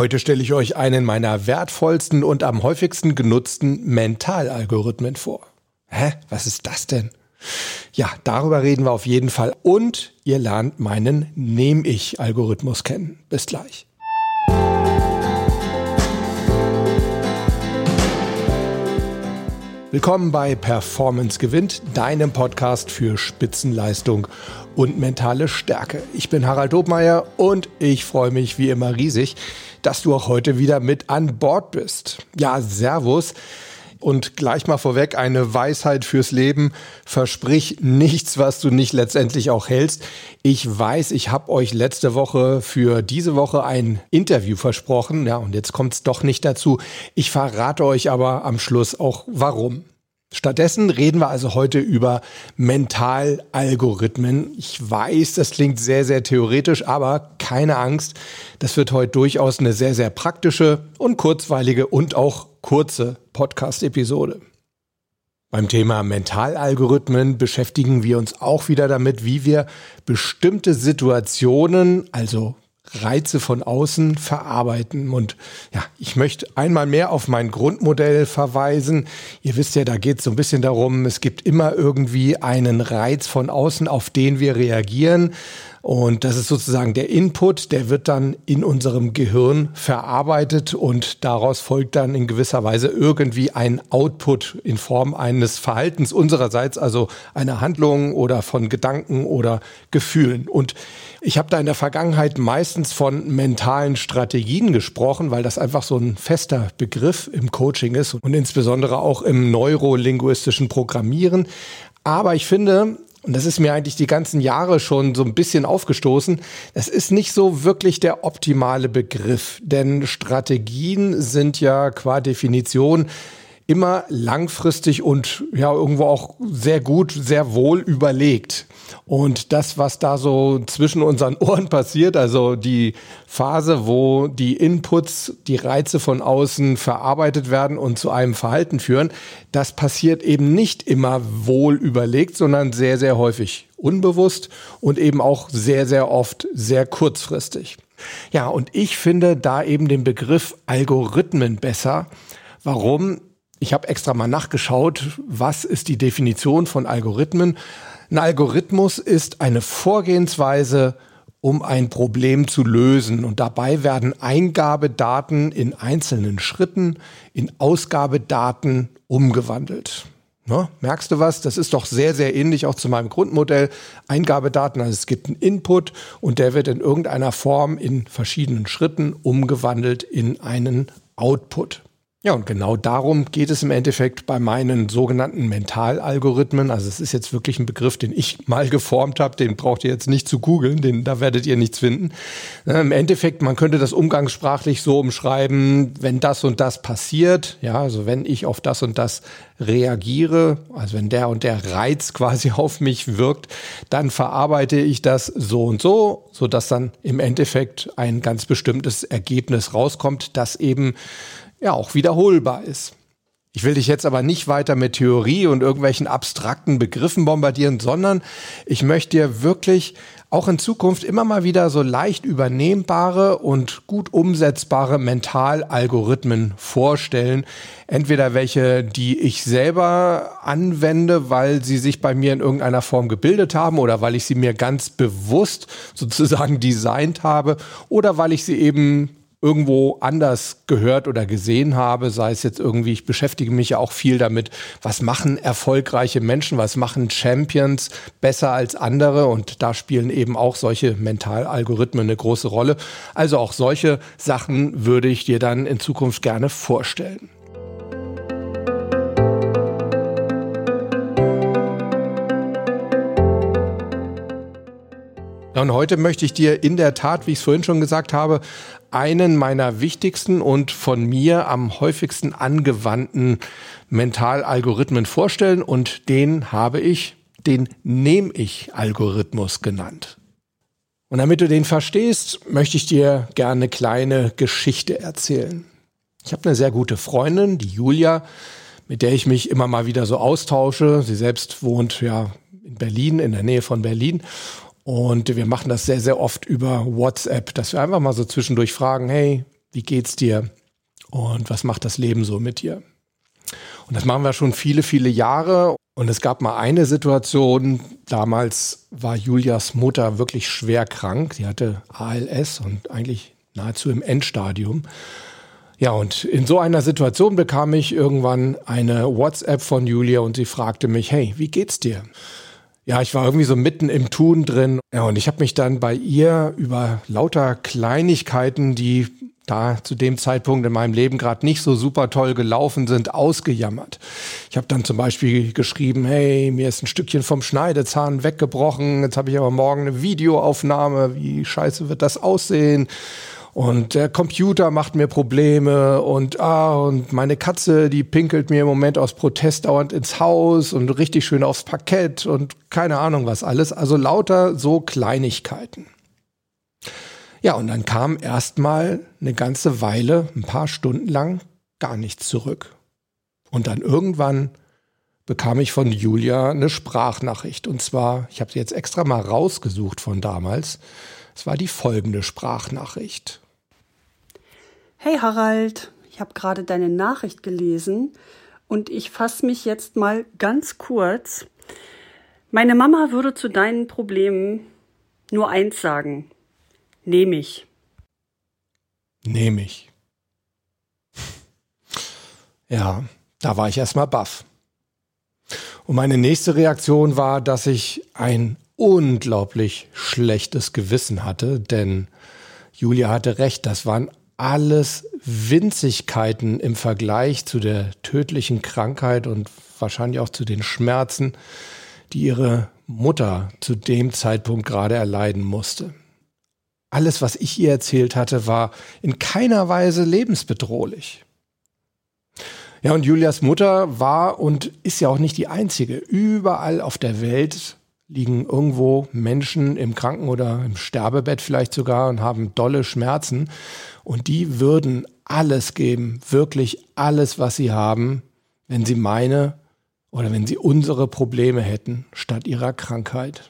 Heute stelle ich euch einen meiner wertvollsten und am häufigsten genutzten Mentalalgorithmen vor. Hä? Was ist das denn? Ja, darüber reden wir auf jeden Fall. Und ihr lernt meinen Nehm-Ich-Algorithmus kennen. Bis gleich. Willkommen bei Performance gewinnt, deinem Podcast für Spitzenleistung und mentale Stärke. Ich bin Harald Dobmeier und ich freue mich wie immer riesig, dass du auch heute wieder mit an Bord bist. Ja, Servus. Und gleich mal vorweg eine Weisheit fürs Leben. Versprich nichts, was du nicht letztendlich auch hältst. Ich weiß, ich habe euch letzte Woche für diese Woche ein Interview versprochen. Ja, und jetzt kommt es doch nicht dazu. Ich verrate euch aber am Schluss auch warum. Stattdessen reden wir also heute über Mentalalgorithmen. Ich weiß, das klingt sehr, sehr theoretisch, aber keine Angst. Das wird heute durchaus eine sehr, sehr praktische und kurzweilige und auch kurze Podcast-Episode. Beim Thema Mentalalgorithmen beschäftigen wir uns auch wieder damit, wie wir bestimmte Situationen, also Reize von außen verarbeiten. Und ja, ich möchte einmal mehr auf mein Grundmodell verweisen. Ihr wisst ja, da geht es so ein bisschen darum, es gibt immer irgendwie einen Reiz von außen, auf den wir reagieren. Und das ist sozusagen der Input, der wird dann in unserem Gehirn verarbeitet und daraus folgt dann in gewisser Weise irgendwie ein Output in Form eines Verhaltens unsererseits, also einer Handlung oder von Gedanken oder Gefühlen. Und ich habe da in der Vergangenheit meistens von mentalen Strategien gesprochen, weil das einfach so ein fester Begriff im Coaching ist und insbesondere auch im neurolinguistischen Programmieren. Aber ich finde, und das ist mir eigentlich die ganzen Jahre schon so ein bisschen aufgestoßen, das ist nicht so wirklich der optimale Begriff, denn Strategien sind ja qua Definition immer langfristig und ja irgendwo auch sehr gut, sehr wohl überlegt. Und das, was da so zwischen unseren Ohren passiert, also die Phase, wo die Inputs, die Reize von außen verarbeitet werden und zu einem Verhalten führen, das passiert eben nicht immer wohl überlegt, sondern sehr, sehr häufig unbewusst und eben auch sehr, sehr oft sehr kurzfristig. Ja, und ich finde da eben den Begriff Algorithmen besser. Warum? Ich habe extra mal nachgeschaut, was ist die Definition von Algorithmen. Ein Algorithmus ist eine Vorgehensweise, um ein Problem zu lösen. Und dabei werden Eingabedaten in einzelnen Schritten in Ausgabedaten umgewandelt. Ne? Merkst du was? Das ist doch sehr, sehr ähnlich auch zu meinem Grundmodell. Eingabedaten, also es gibt einen Input und der wird in irgendeiner Form in verschiedenen Schritten umgewandelt in einen Output. Ja, und genau darum geht es im Endeffekt bei meinen sogenannten Mentalalgorithmen. Also es ist jetzt wirklich ein Begriff, den ich mal geformt habe, den braucht ihr jetzt nicht zu googeln, den da werdet ihr nichts finden. Im Endeffekt, man könnte das umgangssprachlich so umschreiben, wenn das und das passiert, ja, also wenn ich auf das und das reagiere, also wenn der und der Reiz quasi auf mich wirkt, dann verarbeite ich das so und so, so dass dann im Endeffekt ein ganz bestimmtes Ergebnis rauskommt, das eben ja auch wiederholbar ist. Ich will dich jetzt aber nicht weiter mit Theorie und irgendwelchen abstrakten Begriffen bombardieren, sondern ich möchte dir wirklich auch in Zukunft immer mal wieder so leicht übernehmbare und gut umsetzbare Mentalalgorithmen vorstellen. Entweder welche, die ich selber anwende, weil sie sich bei mir in irgendeiner Form gebildet haben oder weil ich sie mir ganz bewusst sozusagen designt habe oder weil ich sie eben irgendwo anders gehört oder gesehen habe, sei es jetzt irgendwie, ich beschäftige mich ja auch viel damit, was machen erfolgreiche Menschen, was machen Champions besser als andere und da spielen eben auch solche Mentalalgorithmen eine große Rolle. Also auch solche Sachen würde ich dir dann in Zukunft gerne vorstellen. Und heute möchte ich dir in der Tat, wie ich es vorhin schon gesagt habe, einen meiner wichtigsten und von mir am häufigsten angewandten Mentalalgorithmen vorstellen und den habe ich den Nehm-Ich-Algorithmus genannt. Und damit du den verstehst, möchte ich dir gerne eine kleine Geschichte erzählen. Ich habe eine sehr gute Freundin, die Julia, mit der ich mich immer mal wieder so austausche. Sie selbst wohnt ja in Berlin, in der Nähe von Berlin. Und wir machen das sehr, sehr oft über WhatsApp, dass wir einfach mal so zwischendurch fragen, hey, wie geht's dir und was macht das Leben so mit dir? Und das machen wir schon viele, viele Jahre. Und es gab mal eine Situation, damals war Julias Mutter wirklich schwer krank. Sie hatte ALS und eigentlich nahezu im Endstadium. Ja, und in so einer Situation bekam ich irgendwann eine WhatsApp von Julia und sie fragte mich, hey, wie geht's dir? Ja, ich war irgendwie so mitten im Tun drin. Ja, und ich habe mich dann bei ihr über lauter Kleinigkeiten, die da zu dem Zeitpunkt in meinem Leben gerade nicht so super toll gelaufen sind, ausgejammert. Ich habe dann zum Beispiel geschrieben, hey, mir ist ein Stückchen vom Schneidezahn weggebrochen, jetzt habe ich aber morgen eine Videoaufnahme, wie scheiße wird das aussehen? Und der Computer macht mir Probleme und ah, und meine Katze, die pinkelt mir im Moment aus Protest dauernd ins Haus und richtig schön aufs Parkett und keine Ahnung was alles. Also lauter so Kleinigkeiten. Ja, und dann kam erstmal eine ganze Weile, ein paar Stunden lang, gar nichts zurück. Und dann irgendwann bekam ich von Julia eine Sprachnachricht. Und zwar, ich habe sie jetzt extra mal rausgesucht von damals. Es war die folgende Sprachnachricht. Hey Harald, ich habe gerade deine Nachricht gelesen und ich fasse mich jetzt mal ganz kurz. Meine Mama würde zu deinen Problemen nur eins sagen. Nehme ich. Nehme ich. Ja, da war ich erstmal baff. Und meine nächste Reaktion war, dass ich ein unglaublich schlechtes Gewissen hatte, denn Julia hatte recht, das waren alles Winzigkeiten im Vergleich zu der tödlichen Krankheit und wahrscheinlich auch zu den Schmerzen, die ihre Mutter zu dem Zeitpunkt gerade erleiden musste alles, was ich ihr erzählt hatte, war in keiner Weise lebensbedrohlich. Ja, und Julias Mutter war und ist ja auch nicht die einzige. Überall auf der Welt liegen irgendwo Menschen im Kranken- oder im Sterbebett vielleicht sogar und haben dolle Schmerzen. Und die würden alles geben, wirklich alles, was sie haben, wenn sie meine oder wenn sie unsere Probleme hätten, statt ihrer Krankheit.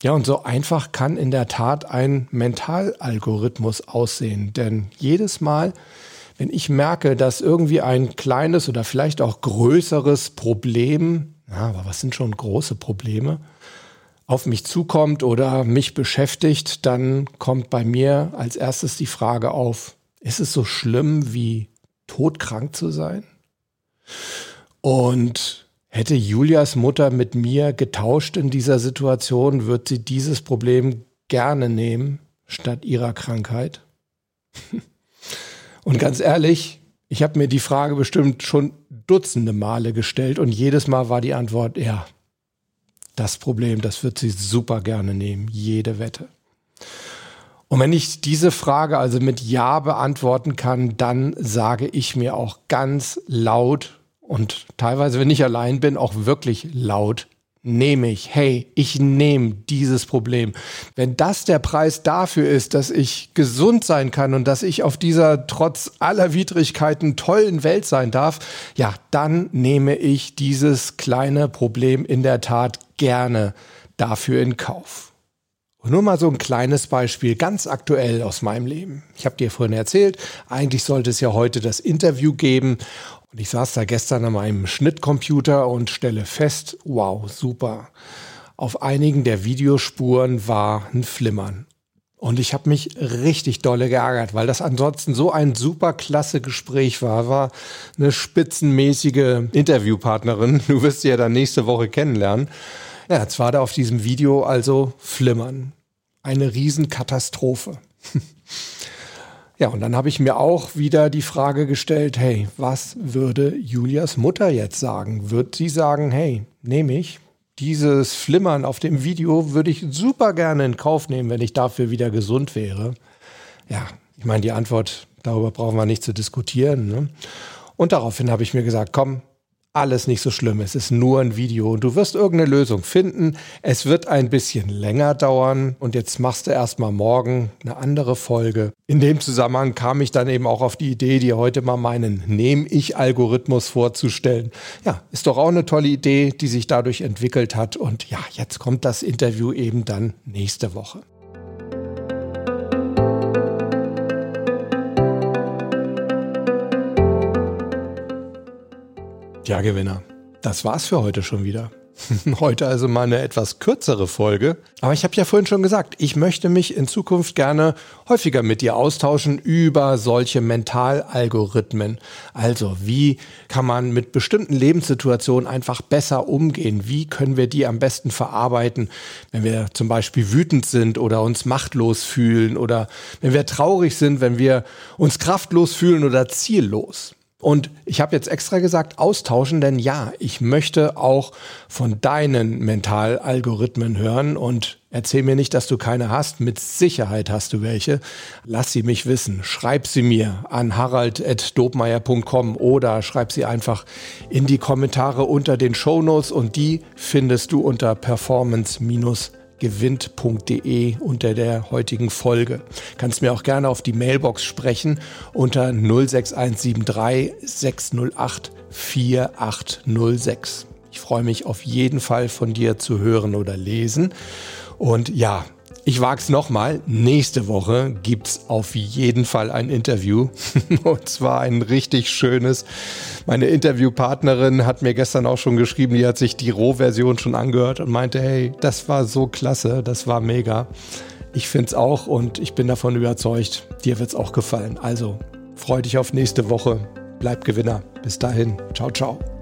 Ja, und so einfach kann in der Tat ein Mentalalgorithmus aussehen. Denn jedes Mal, wenn ich merke, dass irgendwie ein kleines oder vielleicht auch größeres Problem, ja, aber was sind schon große Probleme, auf mich zukommt oder mich beschäftigt, dann kommt bei mir als erstes die Frage auf, ist es so schlimm wie todkrank zu sein? Und Hätte Julias Mutter mit mir getauscht in dieser Situation, wird sie dieses Problem gerne nehmen statt ihrer Krankheit? Und ganz ehrlich, ich habe mir die Frage bestimmt schon dutzende Male gestellt und jedes Mal war die Antwort, ja, das Problem, das wird sie super gerne nehmen, jede Wette. Und wenn ich diese Frage also mit Ja beantworten kann, dann sage ich mir auch ganz laut und teilweise, wenn ich allein bin, auch wirklich laut nehme ich, hey, ich nehme dieses Problem. Wenn das der Preis dafür ist, dass ich gesund sein kann und dass ich auf dieser trotz aller Widrigkeiten tollen Welt sein darf, ja, dann nehme ich dieses kleine Problem in der Tat gerne dafür in Kauf. Und nur mal so ein kleines Beispiel, ganz aktuell aus meinem Leben. Ich habe dir vorhin erzählt, eigentlich sollte es ja heute das Interview geben und ich saß da gestern an meinem Schnittcomputer und stelle fest, wow, super. Auf einigen der Videospuren war ein Flimmern. Und ich habe mich richtig dolle geärgert, weil das ansonsten so ein super klasse Gespräch war. War eine spitzenmäßige Interviewpartnerin. Du wirst sie ja dann nächste Woche kennenlernen. Ja, jetzt war da auf diesem Video also Flimmern. Eine Riesenkatastrophe. Ja, und dann habe ich mir auch wieder die Frage gestellt, hey, was würde Julias Mutter jetzt sagen? Wird sie sagen, hey, nehme ich? Dieses Flimmern auf dem Video würde ich super gerne in Kauf nehmen, wenn ich dafür wieder gesund wäre. Ja, ich meine, die Antwort, darüber brauchen wir nicht zu diskutieren. Ne? Und daraufhin habe ich mir gesagt, komm, alles nicht so schlimm. Es ist nur ein Video und du wirst irgendeine Lösung finden. Es wird ein bisschen länger dauern und jetzt machst du erstmal morgen eine andere Folge. In dem Zusammenhang kam ich dann eben auch auf die Idee, dir heute mal meinen Nehm-Ich-Algorithmus vorzustellen. Ja, ist doch auch eine tolle Idee, die sich dadurch entwickelt hat. Und ja, jetzt kommt das Interview eben dann nächste Woche. Ja, Gewinner. Das war's für heute schon wieder. Heute also mal eine etwas kürzere Folge. Aber ich habe ja vorhin schon gesagt, ich möchte mich in Zukunft gerne häufiger mit dir austauschen über solche Mentalalgorithmen. Also wie kann man mit bestimmten Lebenssituationen einfach besser umgehen? Wie können wir die am besten verarbeiten, wenn wir zum Beispiel wütend sind oder uns machtlos fühlen oder wenn wir traurig sind, wenn wir uns kraftlos fühlen oder ziellos? Und ich habe jetzt extra gesagt, austauschen, denn ja, ich möchte auch von deinen Mentalalgorithmen hören und erzähl mir nicht, dass du keine hast. Mit Sicherheit hast du welche. Lass sie mich wissen. Schreib sie mir an harald.dobmeier.com oder schreib sie einfach in die Kommentare unter den Shownotes und die findest du unter performance- gewinnt.de unter der heutigen Folge. Kannst mir auch gerne auf die Mailbox sprechen unter 06173 608 4806. Ich freue mich auf jeden Fall von dir zu hören oder lesen. Und ja, ich wag's nochmal. Nächste Woche gibt's auf jeden Fall ein Interview. Und zwar ein richtig schönes. Meine Interviewpartnerin hat mir gestern auch schon geschrieben, die hat sich die Rohversion schon angehört und meinte, hey, das war so klasse, das war mega. Ich find's auch und ich bin davon überzeugt, dir wird's auch gefallen. Also freu dich auf nächste Woche. Bleib Gewinner. Bis dahin. Ciao, ciao.